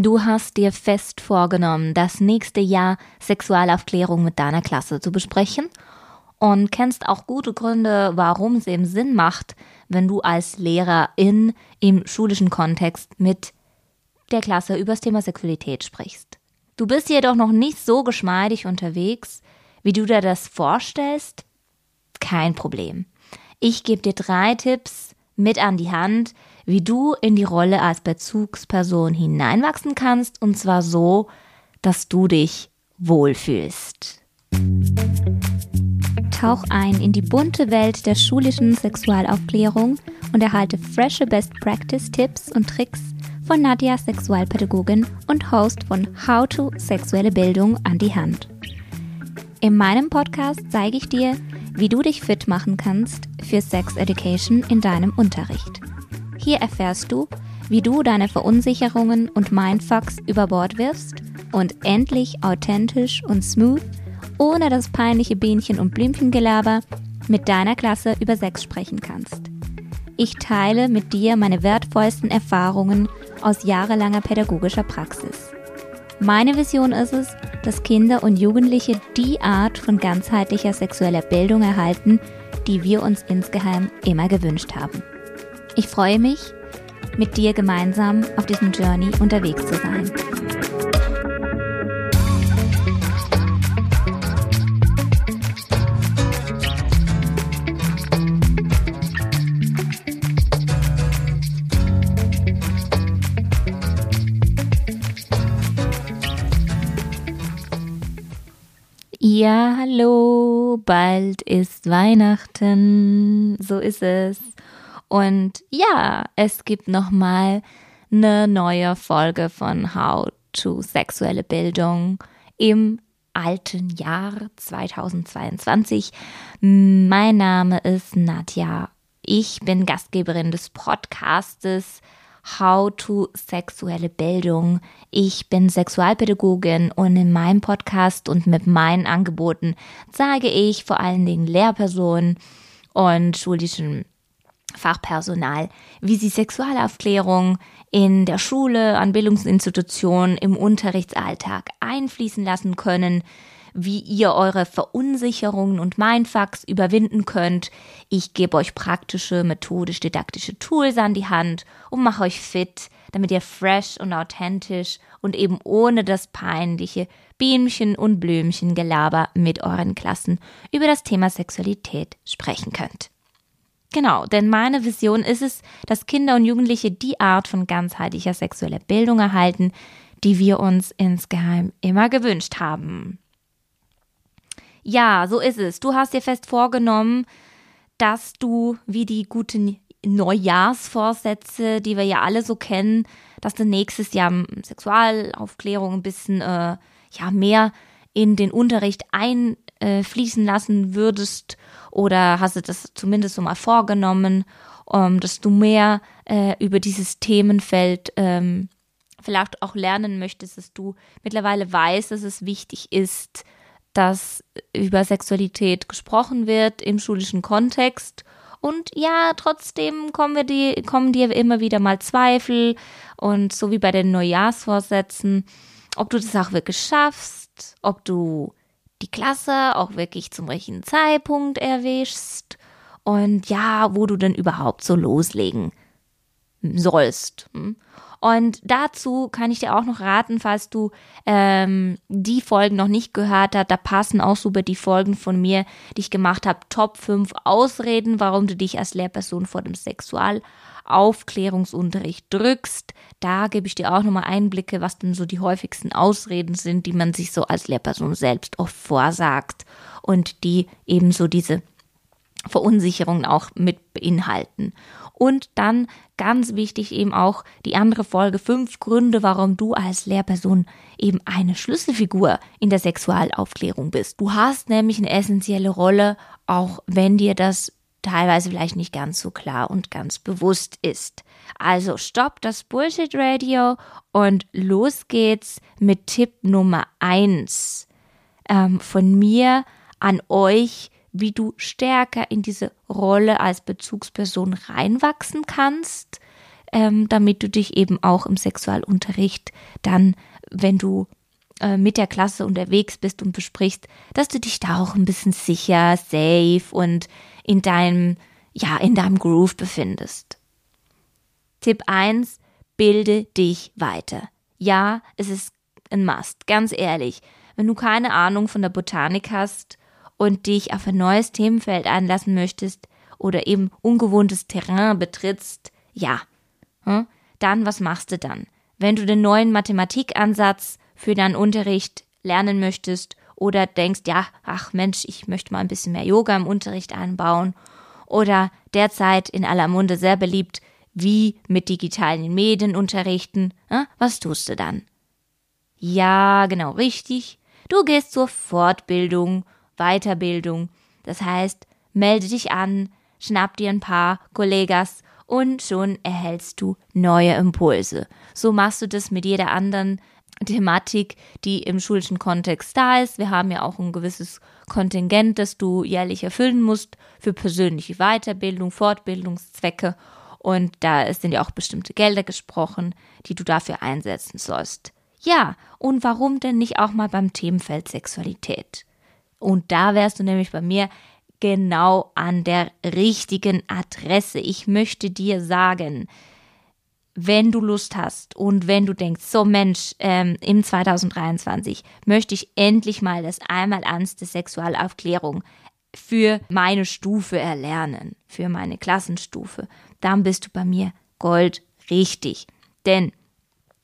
Du hast dir fest vorgenommen, das nächste Jahr Sexualaufklärung mit deiner Klasse zu besprechen und kennst auch gute Gründe, warum es eben Sinn macht, wenn du als Lehrerin im schulischen Kontext mit der Klasse über das Thema Sexualität sprichst. Du bist jedoch noch nicht so geschmeidig unterwegs, wie du dir das vorstellst. Kein Problem. Ich gebe dir drei Tipps mit an die Hand, wie du in die Rolle als Bezugsperson hineinwachsen kannst, und zwar so, dass du dich wohlfühlst. Tauch ein in die bunte Welt der schulischen Sexualaufklärung und erhalte frische Best Practice Tipps und Tricks von Nadja, Sexualpädagogin und Host von How to Sexuelle Bildung an die Hand. In meinem Podcast zeige ich dir, wie du dich fit machen kannst für Sex Education in deinem Unterricht. Hier erfährst du, wie du deine Verunsicherungen und Mindfucks über Bord wirfst und endlich authentisch und smooth, ohne das peinliche Bienchen- und Blümchengelaber, mit deiner Klasse über Sex sprechen kannst. Ich teile mit dir meine wertvollsten Erfahrungen aus jahrelanger pädagogischer Praxis. Meine Vision ist es, dass Kinder und Jugendliche die Art von ganzheitlicher sexueller Bildung erhalten, die wir uns insgeheim immer gewünscht haben. Ich freue mich, mit dir gemeinsam auf diesem Journey unterwegs zu sein. Ja, hallo, bald ist Weihnachten, so ist es. Und ja, es gibt nochmal eine neue Folge von How to Sexuelle Bildung im alten Jahr 2022. Mein Name ist Nadja. Ich bin Gastgeberin des Podcastes How to Sexuelle Bildung. Ich bin Sexualpädagogin und in meinem Podcast und mit meinen Angeboten zeige ich vor allen Dingen Lehrpersonen und schulischen Fachpersonal, wie sie Sexualaufklärung in der Schule, an Bildungsinstitutionen, im Unterrichtsalltag einfließen lassen können, wie ihr eure Verunsicherungen und Mindfucks überwinden könnt. Ich gebe euch praktische, methodisch-didaktische Tools an die Hand und mache euch fit, damit ihr fresh und authentisch und eben ohne das peinliche Bienchen- und Blümchengelaber mit euren Klassen über das Thema Sexualität sprechen könnt. Genau, denn meine Vision ist es, dass Kinder und Jugendliche die Art von ganzheitlicher sexueller Bildung erhalten, die wir uns insgeheim immer gewünscht haben. Ja, so ist es. Du hast dir fest vorgenommen, dass du wie die guten Neujahrsvorsätze, die wir ja alle so kennen, dass du nächstes Jahr Sexualaufklärung ein bisschen äh, ja mehr in den Unterricht einfließen lassen würdest oder hast du das zumindest so mal vorgenommen, um, dass du mehr äh, über dieses Themenfeld ähm, vielleicht auch lernen möchtest, dass du mittlerweile weißt, dass es wichtig ist, dass über Sexualität gesprochen wird im schulischen Kontext. Und ja, trotzdem kommen, wir die, kommen dir immer wieder mal Zweifel und so wie bei den Neujahrsvorsätzen, ob du das auch wirklich schaffst, ob du die Klasse auch wirklich zum richtigen Zeitpunkt erwischst und ja, wo du denn überhaupt so loslegen sollst. Hm? Und dazu kann ich dir auch noch raten, falls du ähm, die Folgen noch nicht gehört hast, da passen auch super die Folgen von mir, die ich gemacht habe, Top 5 Ausreden, warum du dich als Lehrperson vor dem Sexualaufklärungsunterricht drückst. Da gebe ich dir auch nochmal Einblicke, was denn so die häufigsten Ausreden sind, die man sich so als Lehrperson selbst oft vorsagt und die eben so diese Verunsicherungen auch mit beinhalten. Und dann ganz wichtig eben auch die andere Folge fünf Gründe, warum du als Lehrperson eben eine Schlüsselfigur in der Sexualaufklärung bist. Du hast nämlich eine essentielle Rolle, auch wenn dir das teilweise vielleicht nicht ganz so klar und ganz bewusst ist. Also stopp das Bullshit Radio und los geht's mit Tipp Nummer eins ähm, von mir an euch, wie du stärker in diese Rolle als Bezugsperson reinwachsen kannst, ähm, damit du dich eben auch im Sexualunterricht dann, wenn du äh, mit der Klasse unterwegs bist und besprichst, dass du dich da auch ein bisschen sicher, safe und in deinem, ja, in deinem Groove befindest. Tipp 1, bilde dich weiter. Ja, es ist ein Must, ganz ehrlich. Wenn du keine Ahnung von der Botanik hast und dich auf ein neues Themenfeld einlassen möchtest oder eben ungewohntes Terrain betrittst, ja, hm, dann was machst du dann? Wenn du den neuen Mathematikansatz für deinen Unterricht lernen möchtest oder denkst, ja, ach Mensch, ich möchte mal ein bisschen mehr Yoga im Unterricht einbauen oder derzeit in aller Munde sehr beliebt, wie mit digitalen Medien unterrichten, was tust du dann? Ja, genau richtig. Du gehst zur Fortbildung, Weiterbildung. Das heißt, melde dich an, schnapp dir ein paar Kollegas und schon erhältst du neue Impulse. So machst du das mit jeder anderen Thematik, die im schulischen Kontext da ist. Wir haben ja auch ein gewisses Kontingent, das du jährlich erfüllen musst für persönliche Weiterbildung, Fortbildungszwecke. Und da sind ja auch bestimmte Gelder gesprochen, die du dafür einsetzen sollst. Ja, und warum denn nicht auch mal beim Themenfeld Sexualität? Und da wärst du nämlich bei mir genau an der richtigen Adresse. Ich möchte dir sagen, wenn du Lust hast und wenn du denkst, so Mensch, ähm, im 2023 möchte ich endlich mal das Einmaleins der Sexualaufklärung für meine Stufe erlernen, für meine Klassenstufe, dann bist du bei mir Gold richtig. Denn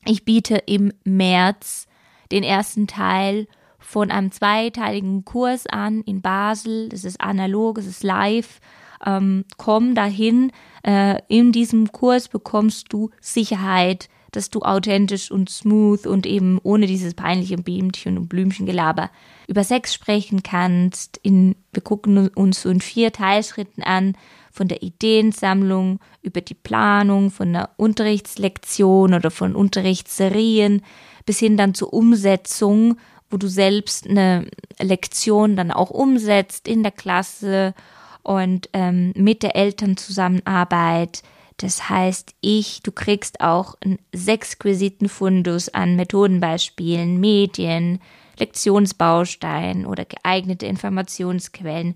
ich biete im März den ersten Teil von einem zweiteiligen Kurs an in Basel. Das ist analog, es ist live. Ähm, komm dahin, äh, in diesem Kurs bekommst du Sicherheit, dass du authentisch und smooth und eben ohne dieses peinliche Biemchen und Blümchengelaber über Sex sprechen kannst. In, wir gucken uns so in vier Teilschritten an, von der Ideensammlung über die Planung, von der Unterrichtslektion oder von Unterrichtsserien bis hin dann zur Umsetzung, wo du selbst eine Lektion dann auch umsetzt in der Klasse und ähm, mit der Elternzusammenarbeit. Das heißt, ich, du kriegst auch einen sexquisiten Fundus an Methodenbeispielen, Medien, Lektionsbausteinen oder geeignete Informationsquellen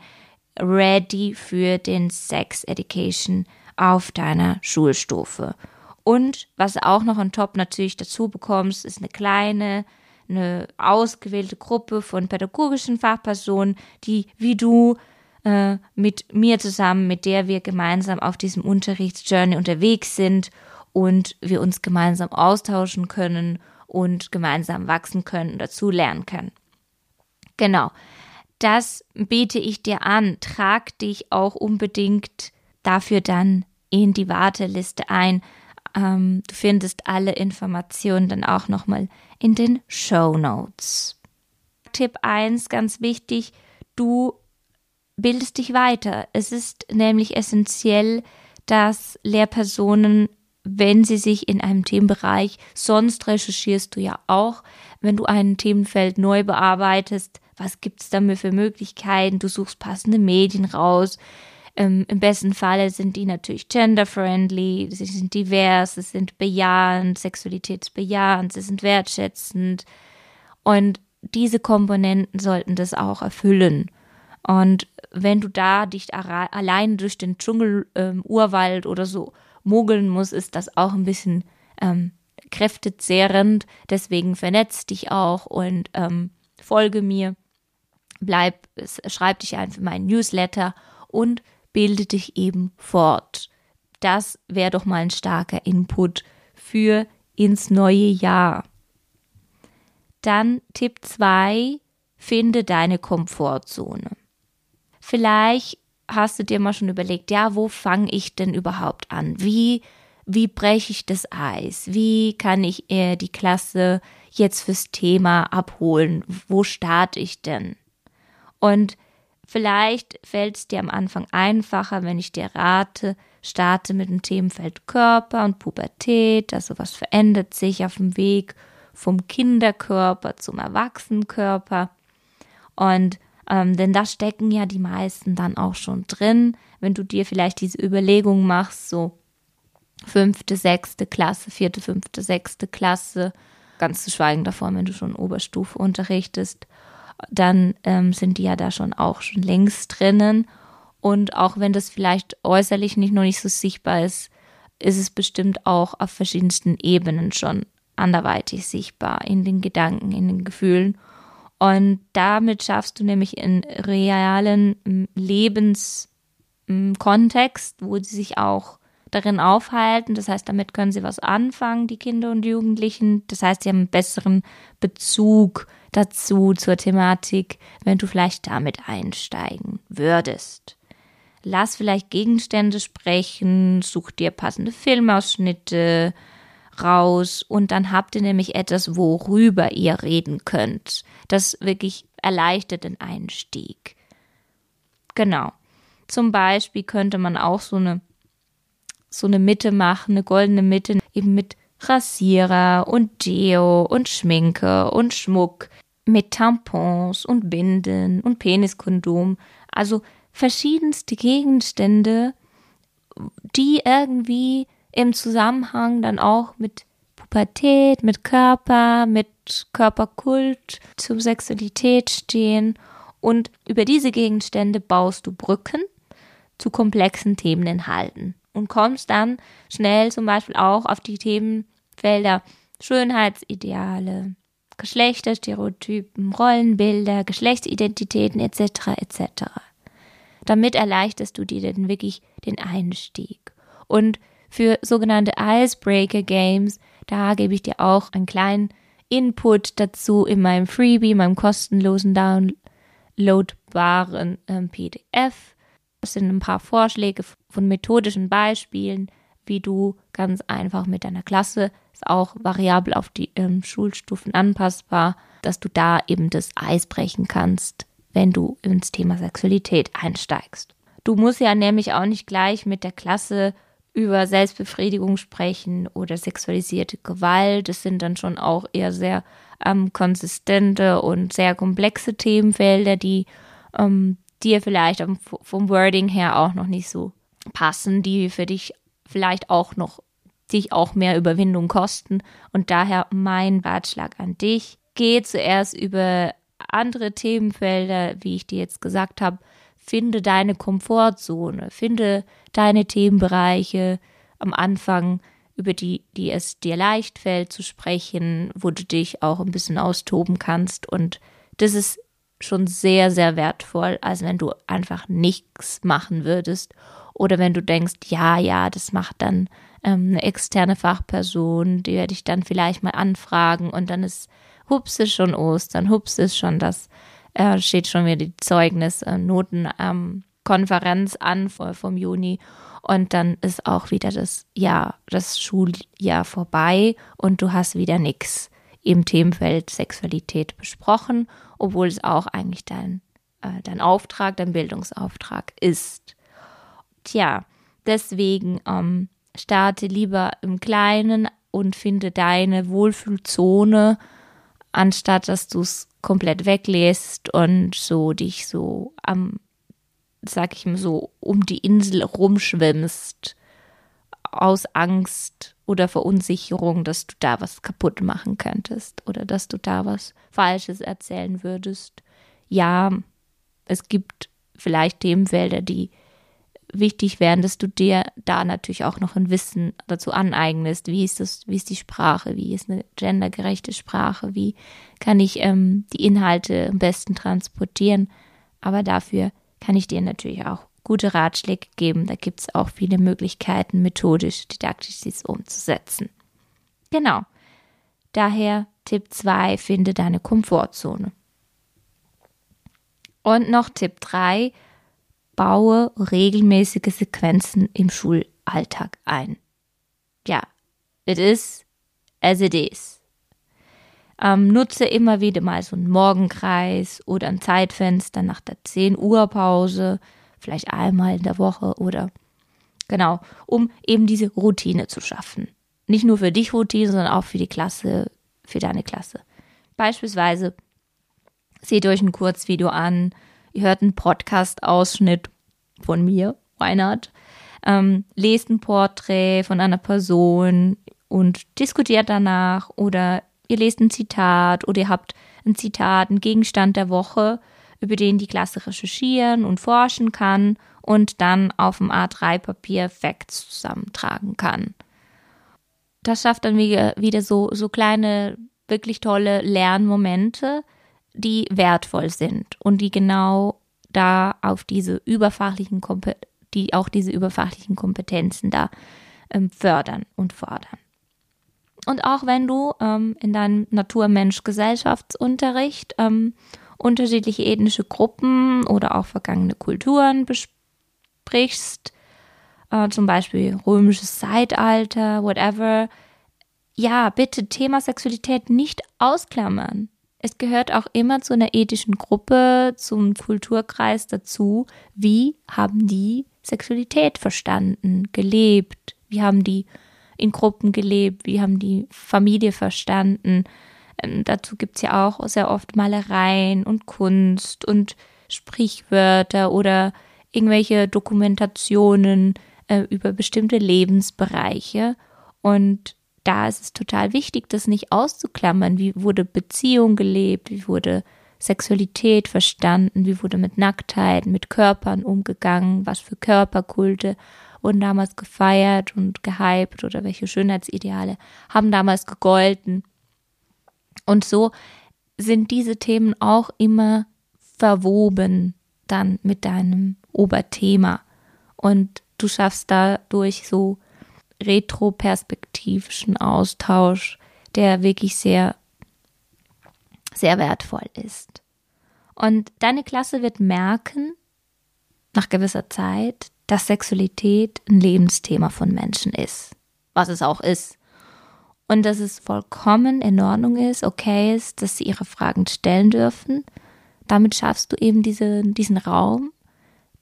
ready für den Sex Education auf deiner Schulstufe. Und was auch noch on top natürlich dazu bekommst, ist eine kleine, eine ausgewählte Gruppe von pädagogischen Fachpersonen, die wie du äh, mit mir zusammen, mit der wir gemeinsam auf diesem Unterrichtsjourney unterwegs sind und wir uns gemeinsam austauschen können und gemeinsam wachsen können und dazu lernen können. Genau. Das biete ich dir an. Trag dich auch unbedingt dafür dann in die Warteliste ein. Ähm, du findest alle Informationen dann auch nochmal in den Show Notes. Tipp 1, ganz wichtig, du bildest dich weiter. Es ist nämlich essentiell, dass Lehrpersonen, wenn sie sich in einem Themenbereich, sonst recherchierst du ja auch, wenn du ein Themenfeld neu bearbeitest, was gibt es da für Möglichkeiten, du suchst passende Medien raus. Ähm, Im besten Falle sind die natürlich gender-friendly, sie sind divers, sie sind bejahend, sexualitätsbejahend, sie sind wertschätzend. Und diese Komponenten sollten das auch erfüllen. Und wenn du da dich allein durch den Dschungel, ähm, Urwald oder so mogeln musst, ist das auch ein bisschen ähm, kräftezehrend. Deswegen vernetz dich auch und ähm, folge mir. Bleib, schreib dich ein für meinen Newsletter und bilde dich eben fort. Das wäre doch mal ein starker Input für ins neue Jahr. Dann Tipp 2, finde deine Komfortzone. Vielleicht hast du dir mal schon überlegt, ja, wo fange ich denn überhaupt an? Wie, wie breche ich das Eis? Wie kann ich äh, die Klasse jetzt fürs Thema abholen? Wo starte ich denn? Und vielleicht fällt es dir am Anfang einfacher, wenn ich dir rate, starte mit dem Themenfeld Körper und Pubertät, also was verändert sich auf dem Weg vom Kinderkörper zum Erwachsenenkörper. Und ähm, denn da stecken ja die meisten dann auch schon drin, wenn du dir vielleicht diese Überlegung machst, so, fünfte, sechste Klasse, vierte, fünfte, sechste Klasse, ganz zu schweigen davon, wenn du schon Oberstufe unterrichtest, dann ähm, sind die ja da schon auch schon längst drinnen. Und auch wenn das vielleicht äußerlich nicht noch nicht so sichtbar ist, ist es bestimmt auch auf verschiedensten Ebenen schon anderweitig sichtbar, in den Gedanken, in den Gefühlen. Und damit schaffst du nämlich in realen Lebenskontext, wo sie sich auch darin aufhalten. Das heißt, damit können sie was anfangen, die Kinder und Jugendlichen. Das heißt, sie haben einen besseren Bezug dazu, zur Thematik, wenn du vielleicht damit einsteigen würdest. Lass vielleicht Gegenstände sprechen, such dir passende Filmausschnitte raus und dann habt ihr nämlich etwas, worüber ihr reden könnt. Das wirklich erleichtert den Einstieg. Genau. Zum Beispiel könnte man auch so eine so eine Mitte machen, eine goldene Mitte, eben mit Rasierer und Deo und Schminke und Schmuck, mit Tampons und Binden und Peniskondom. Also verschiedenste Gegenstände, die irgendwie im Zusammenhang dann auch mit Pubertät, mit Körper, mit Körperkult, zur Sexualität stehen. Und über diese Gegenstände baust du Brücken zu komplexen Themeninhalten und kommst dann schnell zum Beispiel auch auf die Themenfelder Schönheitsideale, Geschlechterstereotypen, Rollenbilder, Geschlechtsidentitäten etc. etc. Damit erleichterst du dir dann wirklich den Einstieg. Und für sogenannte Icebreaker Games, da gebe ich dir auch einen kleinen Input dazu in meinem Freebie, meinem kostenlosen downloadbaren ähm, PDF. Das sind ein paar Vorschläge von methodischen Beispielen, wie du ganz einfach mit deiner Klasse, ist auch variabel auf die ähm, Schulstufen anpassbar, dass du da eben das Eis brechen kannst, wenn du ins Thema Sexualität einsteigst. Du musst ja nämlich auch nicht gleich mit der Klasse über Selbstbefriedigung sprechen oder sexualisierte Gewalt. Das sind dann schon auch eher sehr ähm, konsistente und sehr komplexe Themenfelder, die ähm, dir vielleicht vom Wording her auch noch nicht so passen, die für dich vielleicht auch noch dich auch mehr Überwindung kosten. Und daher mein Ratschlag an dich. Geh zuerst über andere Themenfelder, wie ich dir jetzt gesagt habe. Finde deine Komfortzone, finde deine Themenbereiche am Anfang, über die, die es dir leicht fällt zu sprechen, wo du dich auch ein bisschen austoben kannst. Und das ist schon sehr, sehr wertvoll, als wenn du einfach nichts machen würdest. Oder wenn du denkst, ja, ja, das macht dann ähm, eine externe Fachperson, die werde ich dann vielleicht mal anfragen und dann ist, hups, ist schon Ostern, hups, ist schon das, äh, steht schon wieder die Zeugnis-Noten-Konferenz ähm, an vom Juni und dann ist auch wieder das Jahr, das Schuljahr vorbei und du hast wieder nichts im Themenfeld Sexualität besprochen obwohl es auch eigentlich dein, äh, dein Auftrag, dein Bildungsauftrag ist. Tja, deswegen ähm, starte lieber im Kleinen und finde deine Wohlfühlzone, anstatt dass du es komplett weglässt und so dich so am, sag ich mal so, um die Insel rumschwimmst aus Angst oder Verunsicherung, dass du da was kaputt machen könntest oder dass du da was Falsches erzählen würdest. Ja, es gibt vielleicht Themenfelder, die wichtig wären, dass du dir da natürlich auch noch ein Wissen dazu aneignest. Wie ist das, wie ist die Sprache, wie ist eine gendergerechte Sprache, wie kann ich ähm, die Inhalte am besten transportieren. Aber dafür kann ich dir natürlich auch gute Ratschläge geben. Da gibt es auch viele Möglichkeiten, methodisch, didaktisch dies umzusetzen. Genau. Daher Tipp 2, finde deine Komfortzone. Und noch Tipp 3, baue regelmäßige Sequenzen im Schulalltag ein. Ja, it is as it is. Ähm, nutze immer wieder mal so einen Morgenkreis oder ein Zeitfenster nach der 10 Uhr Pause vielleicht einmal in der Woche oder genau, um eben diese Routine zu schaffen. Nicht nur für dich Routine, sondern auch für die Klasse, für deine Klasse. Beispielsweise seht euch ein Kurzvideo an, ihr hört einen Podcast-Ausschnitt von mir, why not? ähm, lest ein Porträt von einer Person und diskutiert danach oder ihr lest ein Zitat oder ihr habt ein Zitat, ein Gegenstand der Woche, über den die Klasse recherchieren und forschen kann und dann auf dem A3-Papier Facts zusammentragen kann. Das schafft dann wieder so, so kleine, wirklich tolle Lernmomente, die wertvoll sind und die genau da auf diese überfachlichen die auch diese überfachlichen Kompetenzen da ähm, fördern und fordern. Und auch wenn du ähm, in deinem Naturmensch-Gesellschaftsunterricht ähm, unterschiedliche ethnische Gruppen oder auch vergangene Kulturen besprichst, äh, zum Beispiel römisches Zeitalter, whatever, ja, bitte Thema Sexualität nicht ausklammern. Es gehört auch immer zu einer ethischen Gruppe, zum Kulturkreis dazu. Wie haben die Sexualität verstanden, gelebt? Wie haben die in Gruppen gelebt? Wie haben die Familie verstanden? Ähm, dazu gibt's ja auch sehr oft Malereien und Kunst und Sprichwörter oder irgendwelche Dokumentationen äh, über bestimmte Lebensbereiche. Und da ist es total wichtig, das nicht auszuklammern. Wie wurde Beziehung gelebt? Wie wurde Sexualität verstanden? Wie wurde mit Nacktheit, mit Körpern umgegangen? Was für Körperkulte wurden damals gefeiert und gehypt oder welche Schönheitsideale haben damals gegolten? Und so sind diese Themen auch immer verwoben dann mit deinem Oberthema. Und du schaffst dadurch so retroperspektivischen Austausch, der wirklich sehr, sehr wertvoll ist. Und deine Klasse wird merken, nach gewisser Zeit, dass Sexualität ein Lebensthema von Menschen ist. Was es auch ist. Und dass es vollkommen in Ordnung ist, okay ist, dass sie ihre Fragen stellen dürfen. Damit schaffst du eben diese, diesen Raum,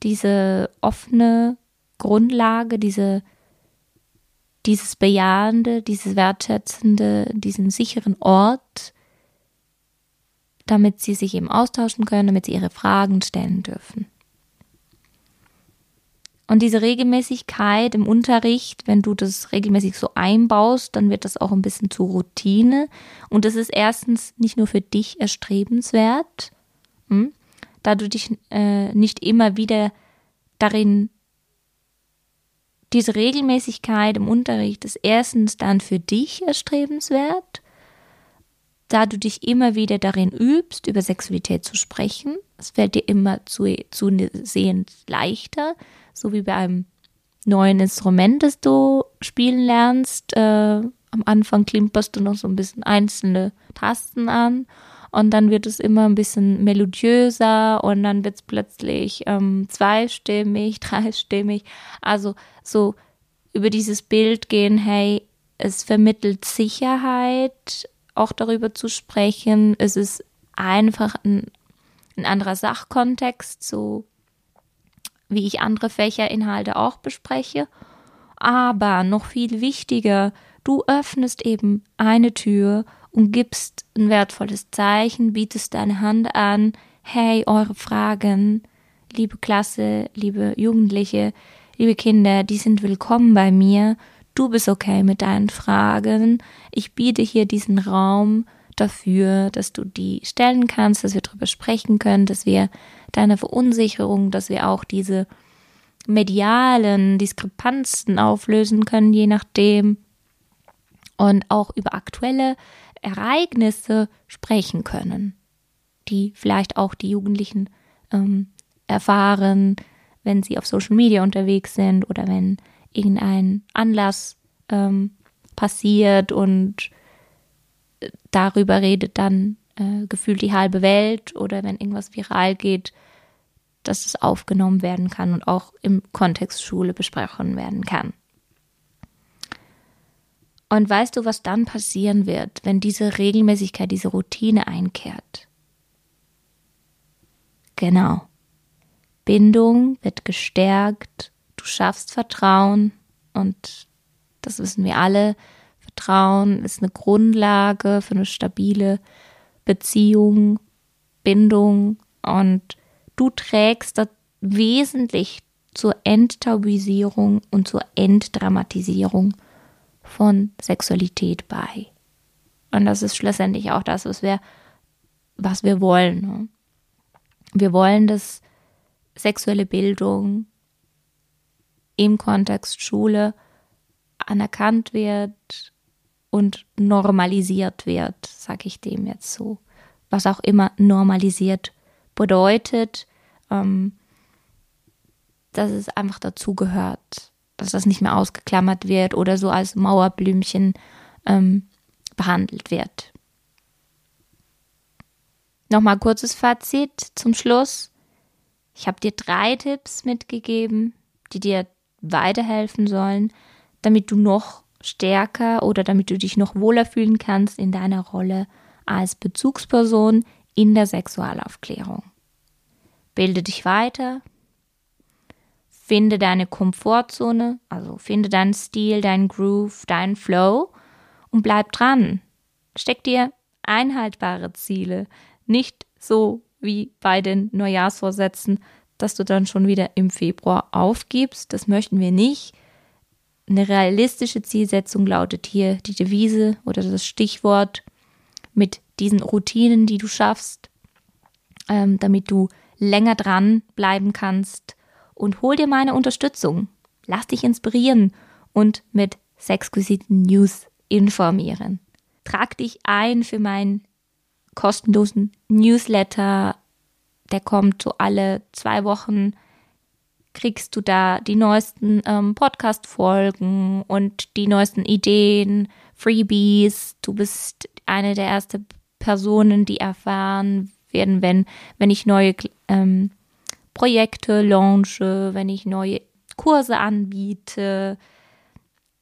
diese offene Grundlage, diese dieses Bejahende, dieses Wertschätzende, diesen sicheren Ort, damit sie sich eben austauschen können, damit sie ihre Fragen stellen dürfen. Und diese Regelmäßigkeit im Unterricht, wenn du das regelmäßig so einbaust, dann wird das auch ein bisschen zur Routine. Und das ist erstens nicht nur für dich erstrebenswert, hm, da du dich äh, nicht immer wieder darin diese Regelmäßigkeit im Unterricht ist erstens dann für dich erstrebenswert, da du dich immer wieder darin übst, über Sexualität zu sprechen. Es fällt dir immer zusehends leichter, so wie bei einem neuen Instrument, das du spielen lernst. Äh, am Anfang klimperst du noch so ein bisschen einzelne Tasten an und dann wird es immer ein bisschen melodiöser und dann wird es plötzlich ähm, zweistimmig, dreistimmig. Also so über dieses Bild gehen, hey, es vermittelt Sicherheit, auch darüber zu sprechen. Es ist einfach ein, ein anderer Sachkontext, so wie ich andere Fächerinhalte auch bespreche. Aber noch viel wichtiger, du öffnest eben eine Tür und gibst ein wertvolles Zeichen, bietest deine Hand an, hey, eure Fragen, liebe Klasse, liebe Jugendliche, liebe Kinder, die sind willkommen bei mir. Du bist okay mit deinen Fragen. Ich biete hier diesen Raum dafür, dass du die stellen kannst, dass wir darüber sprechen können, dass wir deine Verunsicherung, dass wir auch diese medialen Diskrepanzen auflösen können, je nachdem. Und auch über aktuelle Ereignisse sprechen können, die vielleicht auch die Jugendlichen ähm, erfahren, wenn sie auf Social Media unterwegs sind oder wenn irgendein Anlass ähm, passiert und äh, darüber redet dann äh, gefühlt die halbe Welt oder wenn irgendwas viral geht, dass es aufgenommen werden kann und auch im Kontext Schule besprochen werden kann. Und weißt du, was dann passieren wird, wenn diese Regelmäßigkeit, diese Routine einkehrt? Genau. Bindung wird gestärkt, du schaffst Vertrauen und das wissen wir alle. Vertrauen ist eine Grundlage für eine stabile Beziehung, Bindung und du trägst da wesentlich zur Enttabuisierung und zur Entdramatisierung von Sexualität bei. Und das ist schlussendlich auch das, was wir, was wir wollen. Ne? Wir wollen, dass sexuelle Bildung im Kontext Schule anerkannt wird und normalisiert wird, sage ich dem jetzt so. Was auch immer normalisiert bedeutet, ähm, dass es einfach dazugehört, dass das nicht mehr ausgeklammert wird oder so als Mauerblümchen ähm, behandelt wird. Nochmal kurzes Fazit zum Schluss. Ich habe dir drei Tipps mitgegeben, die dir weiterhelfen sollen, damit du noch stärker oder damit du dich noch wohler fühlen kannst in deiner Rolle als Bezugsperson in der Sexualaufklärung. Bilde dich weiter, finde deine Komfortzone, also finde deinen Stil, deinen Groove, deinen Flow und bleib dran. Steck dir einhaltbare Ziele, nicht so wie bei den Neujahrsvorsätzen, dass du dann schon wieder im Februar aufgibst. Das möchten wir nicht. Eine realistische Zielsetzung lautet hier die Devise oder das Stichwort mit diesen Routinen, die du schaffst, ähm, damit du länger dran bleiben kannst. Und hol dir meine Unterstützung. Lass dich inspirieren und mit sexquisiten News informieren. Trag dich ein für meinen kostenlosen Newsletter. Der kommt so alle zwei Wochen. Kriegst du da die neuesten ähm, Podcast-Folgen und die neuesten Ideen, Freebies. Du bist eine der ersten Personen, die erfahren werden, wenn, wenn ich neue ähm, Projekte launche, wenn ich neue Kurse anbiete.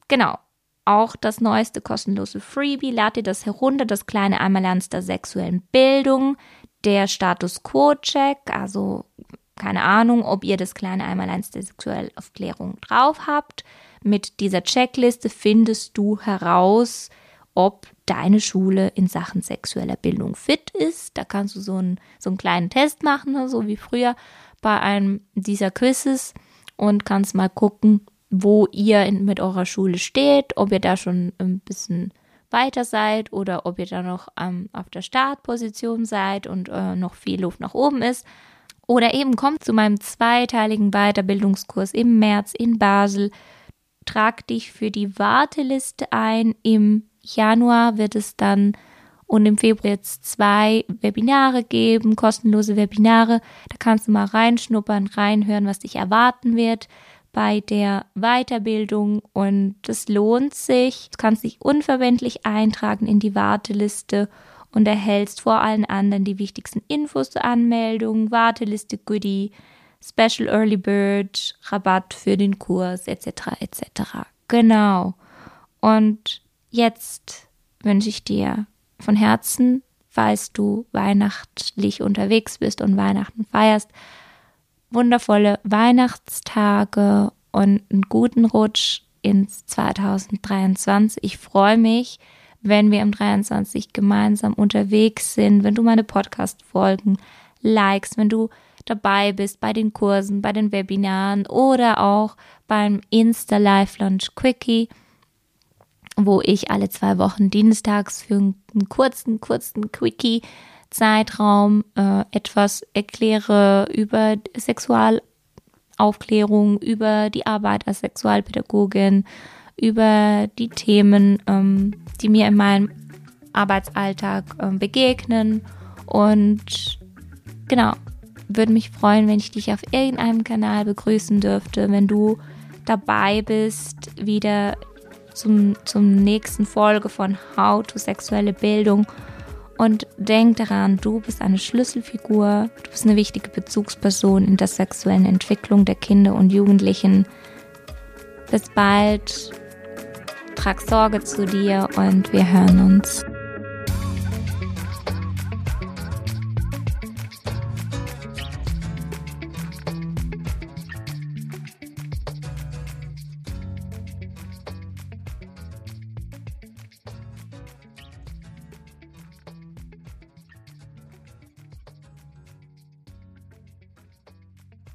Genau auch das neueste kostenlose Freebie. Lad dir das herunter, das kleine Einmalernst der sexuellen Bildung, der Status Quo-Check, also keine Ahnung, ob ihr das kleine Einmaleins der Sexuellaufklärung drauf habt. Mit dieser Checkliste findest du heraus, ob deine Schule in Sachen sexueller Bildung fit ist. Da kannst du so einen, so einen kleinen Test machen, ne, so wie früher bei einem dieser Quizzes und kannst mal gucken, wo ihr mit eurer Schule steht, ob ihr da schon ein bisschen weiter seid oder ob ihr da noch ähm, auf der Startposition seid und äh, noch viel Luft nach oben ist. Oder eben kommt zu meinem zweiteiligen Weiterbildungskurs im März in Basel. Trag dich für die Warteliste ein. Im Januar wird es dann und im Februar jetzt zwei Webinare geben, kostenlose Webinare. Da kannst du mal reinschnuppern, reinhören, was dich erwarten wird bei der Weiterbildung und es lohnt sich. Du kannst dich unverbindlich eintragen in die Warteliste und erhältst vor allen anderen die wichtigsten Infos zur Anmeldung, Warteliste Goodie, Special Early Bird, Rabatt für den Kurs etc. etc. Genau. Und jetzt wünsche ich dir von Herzen, falls du weihnachtlich unterwegs bist und Weihnachten feierst, wundervolle Weihnachtstage und einen guten Rutsch ins 2023. Ich freue mich, wenn wir im 23 gemeinsam unterwegs sind, wenn du meine Podcast-Folgen likest, wenn du dabei bist bei den Kursen, bei den Webinaren oder auch beim Insta Live Launch Quickie, wo ich alle zwei Wochen dienstags für einen kurzen, kurzen Quickie Zeitraum äh, etwas erkläre über Sexualaufklärung, über die Arbeit als Sexualpädagogin, über die Themen, ähm, die mir in meinem Arbeitsalltag äh, begegnen. Und genau, würde mich freuen, wenn ich dich auf irgendeinem Kanal begrüßen dürfte, wenn du dabei bist, wieder zum, zum nächsten Folge von How to Sexuelle Bildung und denk daran, du bist eine Schlüsselfigur, du bist eine wichtige Bezugsperson in der sexuellen Entwicklung der Kinder und Jugendlichen. Bis bald, trag Sorge zu dir und wir hören uns.